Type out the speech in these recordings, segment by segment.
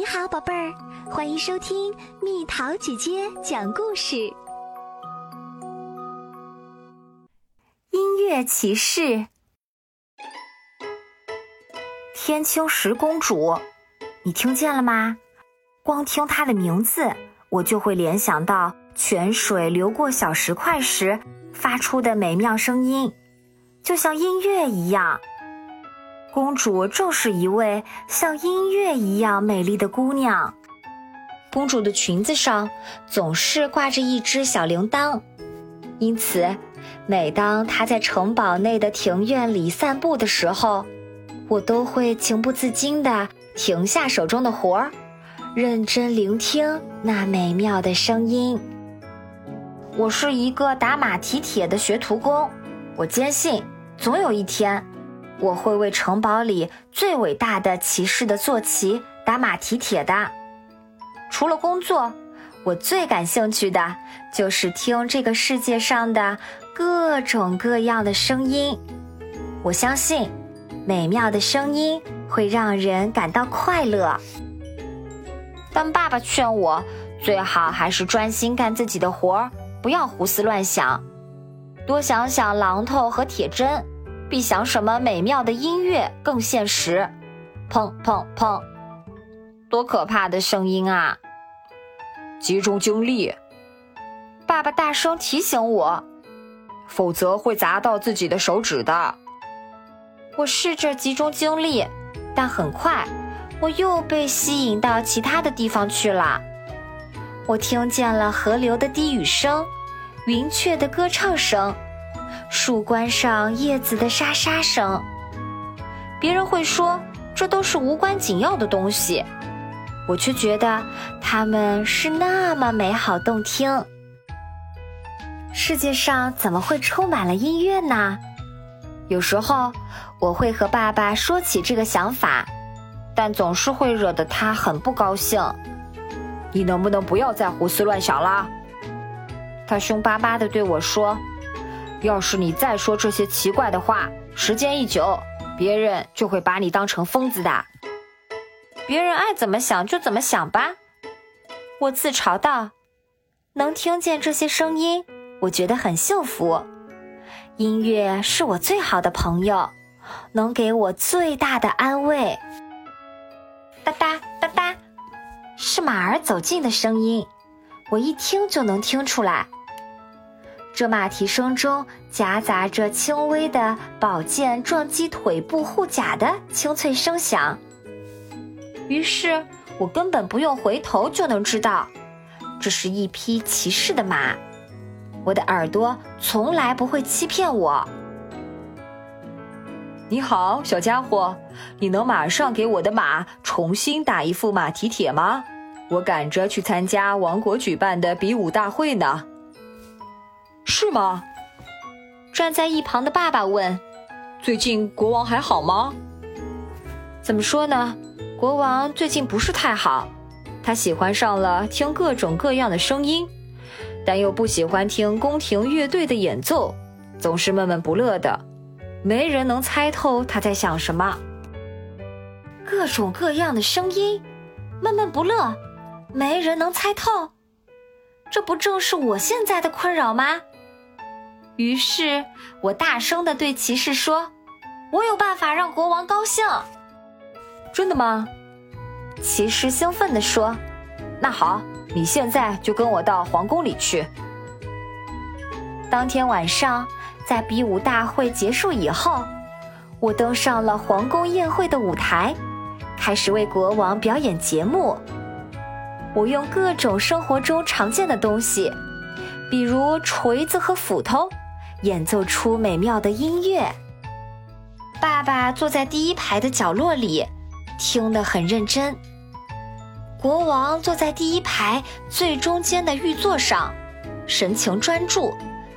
你好，宝贝儿，欢迎收听蜜桃姐姐讲故事。音乐骑士，天青石公主，你听见了吗？光听她的名字，我就会联想到泉水流过小石块时发出的美妙声音，就像音乐一样。公主正是一位像音乐一样美丽的姑娘。公主的裙子上总是挂着一只小铃铛，因此，每当她在城堡内的庭院里散步的时候，我都会情不自禁地停下手中的活儿，认真聆听那美妙的声音。我是一个打马蹄铁的学徒工，我坚信总有一天。我会为城堡里最伟大的骑士的坐骑打马蹄铁的。除了工作，我最感兴趣的就是听这个世界上的各种各样的声音。我相信，美妙的声音会让人感到快乐。但爸爸劝我，最好还是专心干自己的活儿，不要胡思乱想，多想想榔头和铁针。比想什么美妙的音乐更现实，砰砰砰！多可怕的声音啊！集中精力，爸爸大声提醒我，否则会砸到自己的手指的。我试着集中精力，但很快我又被吸引到其他的地方去了。我听见了河流的低语声，云雀的歌唱声。树冠上叶子的沙沙声，别人会说这都是无关紧要的东西，我却觉得它们是那么美好动听。世界上怎么会充满了音乐呢？有时候我会和爸爸说起这个想法，但总是会惹得他很不高兴。你能不能不要再胡思乱想啦？他凶巴巴地对我说。要是你再说这些奇怪的话，时间一久，别人就会把你当成疯子的。别人爱怎么想就怎么想吧，我自嘲道。能听见这些声音，我觉得很幸福。音乐是我最好的朋友，能给我最大的安慰。哒哒哒哒，是马儿走近的声音，我一听就能听出来。这马蹄声中夹杂着轻微的宝剑撞击腿部护甲的清脆声响，于是我根本不用回头就能知道，这是一匹骑士的马。我的耳朵从来不会欺骗我。你好，小家伙，你能马上给我的马重新打一副马蹄铁吗？我赶着去参加王国举办的比武大会呢。是吗？站在一旁的爸爸问：“最近国王还好吗？”怎么说呢？国王最近不是太好。他喜欢上了听各种各样的声音，但又不喜欢听宫廷乐队的演奏，总是闷闷不乐的。没人能猜透他在想什么。各种各样的声音，闷闷不乐，没人能猜透。这不正是我现在的困扰吗？于是我大声的对骑士说：“我有办法让国王高兴。”真的吗？骑士兴奋地说：“那好，你现在就跟我到皇宫里去。”当天晚上，在比武大会结束以后，我登上了皇宫宴会的舞台，开始为国王表演节目。我用各种生活中常见的东西，比如锤子和斧头。演奏出美妙的音乐。爸爸坐在第一排的角落里，听得很认真。国王坐在第一排最中间的玉座上，神情专注，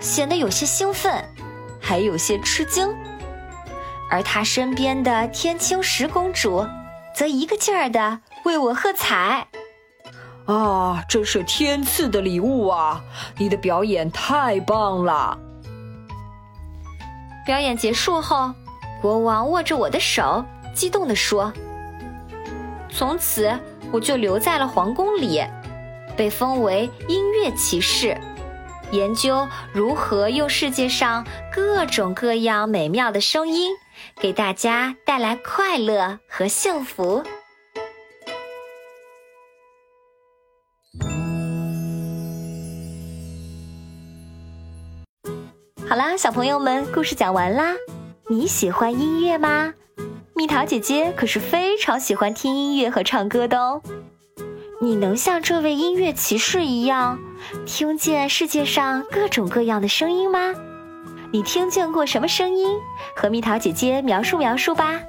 显得有些兴奋，还有些吃惊。而他身边的天青石公主，则一个劲儿的为我喝彩。啊，真是天赐的礼物啊！你的表演太棒了。表演结束后，国王握着我的手，激动地说：“从此我就留在了皇宫里，被封为音乐骑士，研究如何用世界上各种各样美妙的声音，给大家带来快乐和幸福。好啦，小朋友们，故事讲完啦。你喜欢音乐吗？蜜桃姐姐可是非常喜欢听音乐和唱歌的哦。你能像这位音乐骑士一样，听见世界上各种各样的声音吗？你听见过什么声音？和蜜桃姐姐描述描述吧。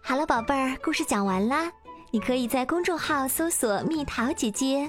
好了，宝贝儿，故事讲完啦。你可以在公众号搜索“蜜桃姐姐”。